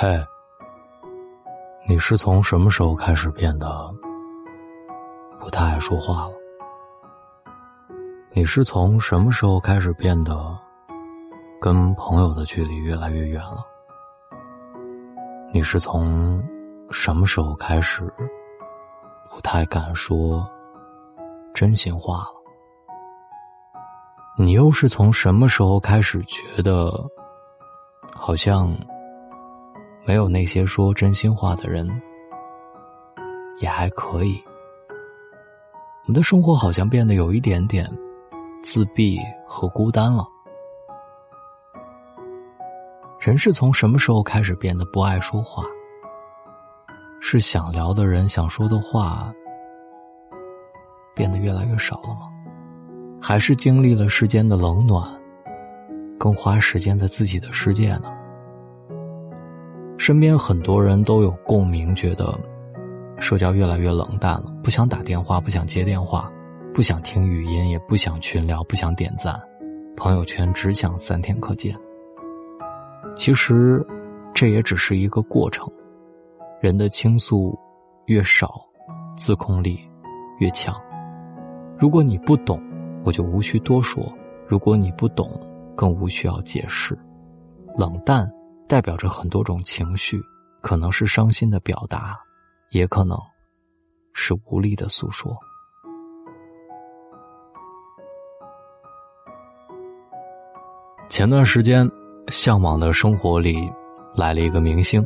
嘿，你是从什么时候开始变得不太爱说话了？你是从什么时候开始变得跟朋友的距离越来越远了？你是从什么时候开始不太敢说真心话了？你又是从什么时候开始觉得好像？没有那些说真心话的人，也还可以。我们的生活好像变得有一点点自闭和孤单了。人是从什么时候开始变得不爱说话？是想聊的人想说的话变得越来越少了吗？还是经历了世间的冷暖，更花时间在自己的世界呢？身边很多人都有共鸣，觉得社交越来越冷淡了，不想打电话，不想接电话，不想听语音，也不想群聊，不想点赞，朋友圈只想三天可见。其实，这也只是一个过程。人的倾诉越少，自控力越强。如果你不懂，我就无需多说；如果你不懂，更无需要解释。冷淡。代表着很多种情绪，可能是伤心的表达，也可能是无力的诉说。前段时间，《向往的生活》里来了一个明星，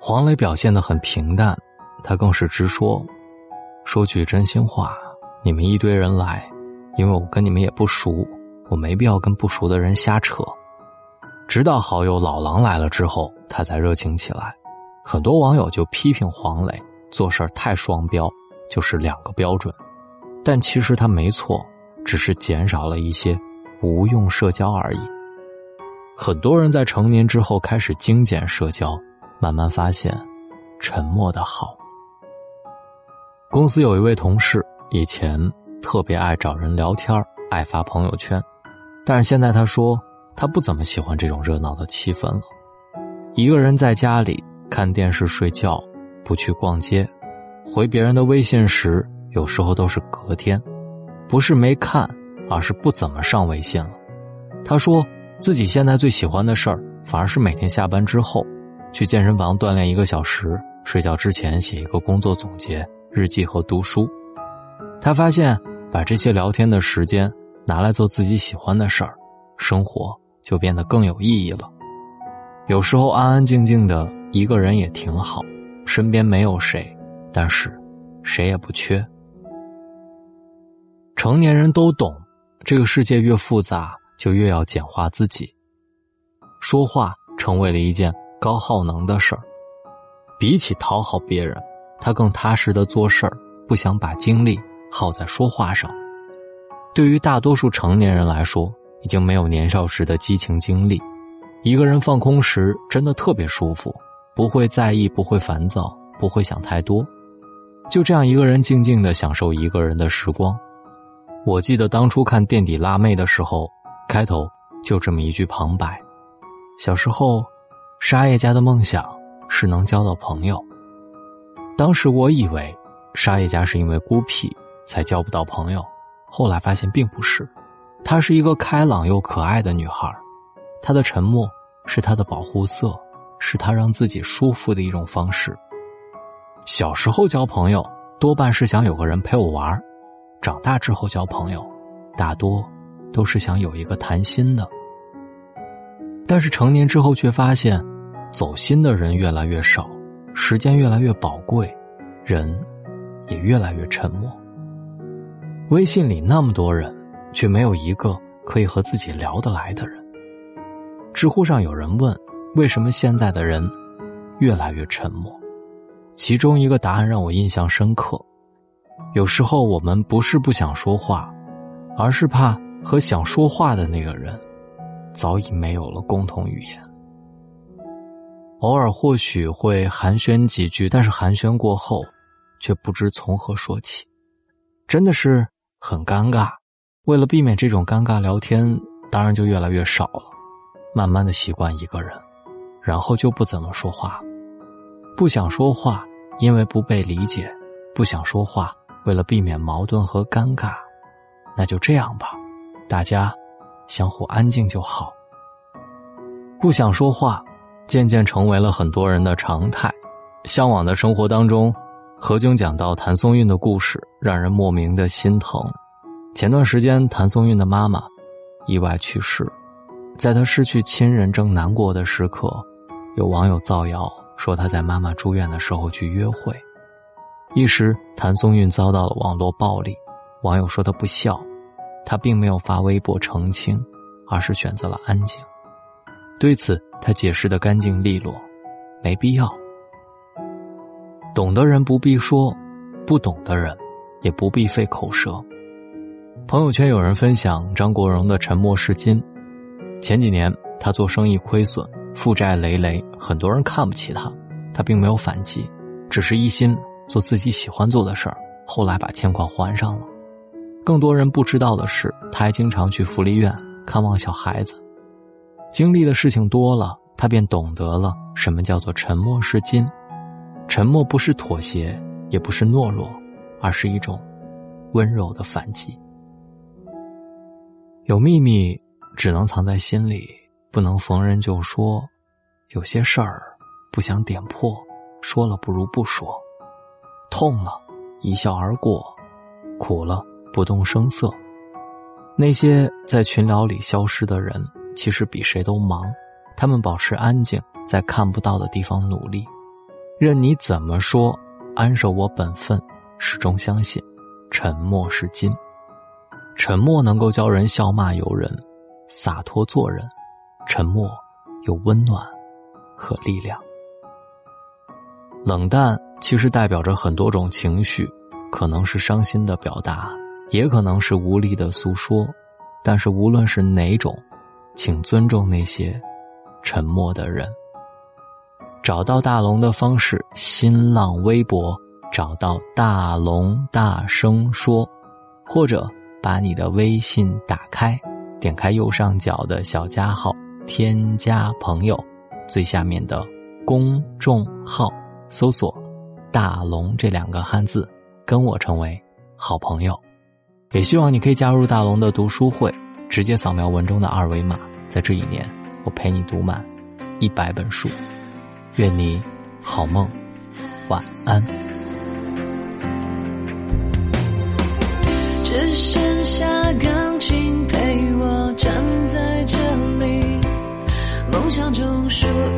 黄磊表现的很平淡，他更是直说：“说句真心话，你们一堆人来，因为我跟你们也不熟，我没必要跟不熟的人瞎扯。”直到好友老狼来了之后，他才热情起来。很多网友就批评黄磊做事太双标，就是两个标准。但其实他没错，只是减少了一些无用社交而已。很多人在成年之后开始精简社交，慢慢发现沉默的好。公司有一位同事，以前特别爱找人聊天，爱发朋友圈，但是现在他说。他不怎么喜欢这种热闹的气氛了，一个人在家里看电视睡觉，不去逛街，回别人的微信时，有时候都是隔天，不是没看，而是不怎么上微信了。他说自己现在最喜欢的事儿，反而是每天下班之后，去健身房锻炼一个小时，睡觉之前写一个工作总结日记和读书。他发现把这些聊天的时间拿来做自己喜欢的事儿，生活。就变得更有意义了。有时候安安静静的一个人也挺好，身边没有谁，但是谁也不缺。成年人都懂，这个世界越复杂，就越要简化自己。说话成为了一件高耗能的事儿，比起讨好别人，他更踏实的做事儿，不想把精力耗在说话上。对于大多数成年人来说。已经没有年少时的激情经历，一个人放空时真的特别舒服，不会在意，不会烦躁，不会想太多，就这样一个人静静的享受一个人的时光。我记得当初看《垫底辣妹》的时候，开头就这么一句旁白：小时候，沙叶家的梦想是能交到朋友。当时我以为沙叶家是因为孤僻才交不到朋友，后来发现并不是。她是一个开朗又可爱的女孩，她的沉默是她的保护色，是她让自己舒服的一种方式。小时候交朋友多半是想有个人陪我玩，长大之后交朋友，大多都是想有一个谈心的。但是成年之后却发现，走心的人越来越少，时间越来越宝贵，人也越来越沉默。微信里那么多人。却没有一个可以和自己聊得来的人。知乎上有人问：“为什么现在的人越来越沉默？”其中一个答案让我印象深刻。有时候我们不是不想说话，而是怕和想说话的那个人早已没有了共同语言。偶尔或许会寒暄几句，但是寒暄过后，却不知从何说起，真的是很尴尬。为了避免这种尴尬聊天，当然就越来越少了，慢慢的习惯一个人，然后就不怎么说话。不想说话，因为不被理解；不想说话，为了避免矛盾和尴尬。那就这样吧，大家相互安静就好。不想说话，渐渐成为了很多人的常态。向往的生活当中，何炅讲到谭松韵的故事，让人莫名的心疼。前段时间，谭松韵的妈妈意外去世，在她失去亲人正难过的时刻，有网友造谣说她在妈妈住院的时候去约会，一时谭松韵遭到了网络暴力，网友说她不孝。她并没有发微博澄清，而是选择了安静。对此，他解释的干净利落，没必要。懂的人不必说，不懂的人也不必费口舌。朋友圈有人分享张国荣的沉默是金。前几年他做生意亏损，负债累累，很多人看不起他，他并没有反击，只是一心做自己喜欢做的事儿。后来把欠款还上了。更多人不知道的是，他还经常去福利院看望小孩子。经历的事情多了，他便懂得了什么叫做沉默是金。沉默不是妥协，也不是懦弱，而是一种温柔的反击。有秘密只能藏在心里，不能逢人就说。有些事儿不想点破，说了不如不说。痛了，一笑而过；苦了。不动声色，那些在群聊里消失的人，其实比谁都忙。他们保持安静，在看不到的地方努力。任你怎么说，安守我本分，始终相信，沉默是金。沉默能够教人笑骂由人，洒脱做人。沉默有温暖和力量。冷淡其实代表着很多种情绪，可能是伤心的表达。也可能是无力的诉说，但是无论是哪种，请尊重那些沉默的人。找到大龙的方式：新浪微博找到大龙，大声说，或者把你的微信打开，点开右上角的小加号，添加朋友，最下面的公众号搜索“大龙”这两个汉字，跟我成为好朋友。也希望你可以加入大龙的读书会，直接扫描文中的二维码。在这一年，我陪你读满一百本书。愿你好梦，晚安。只是梦想中属于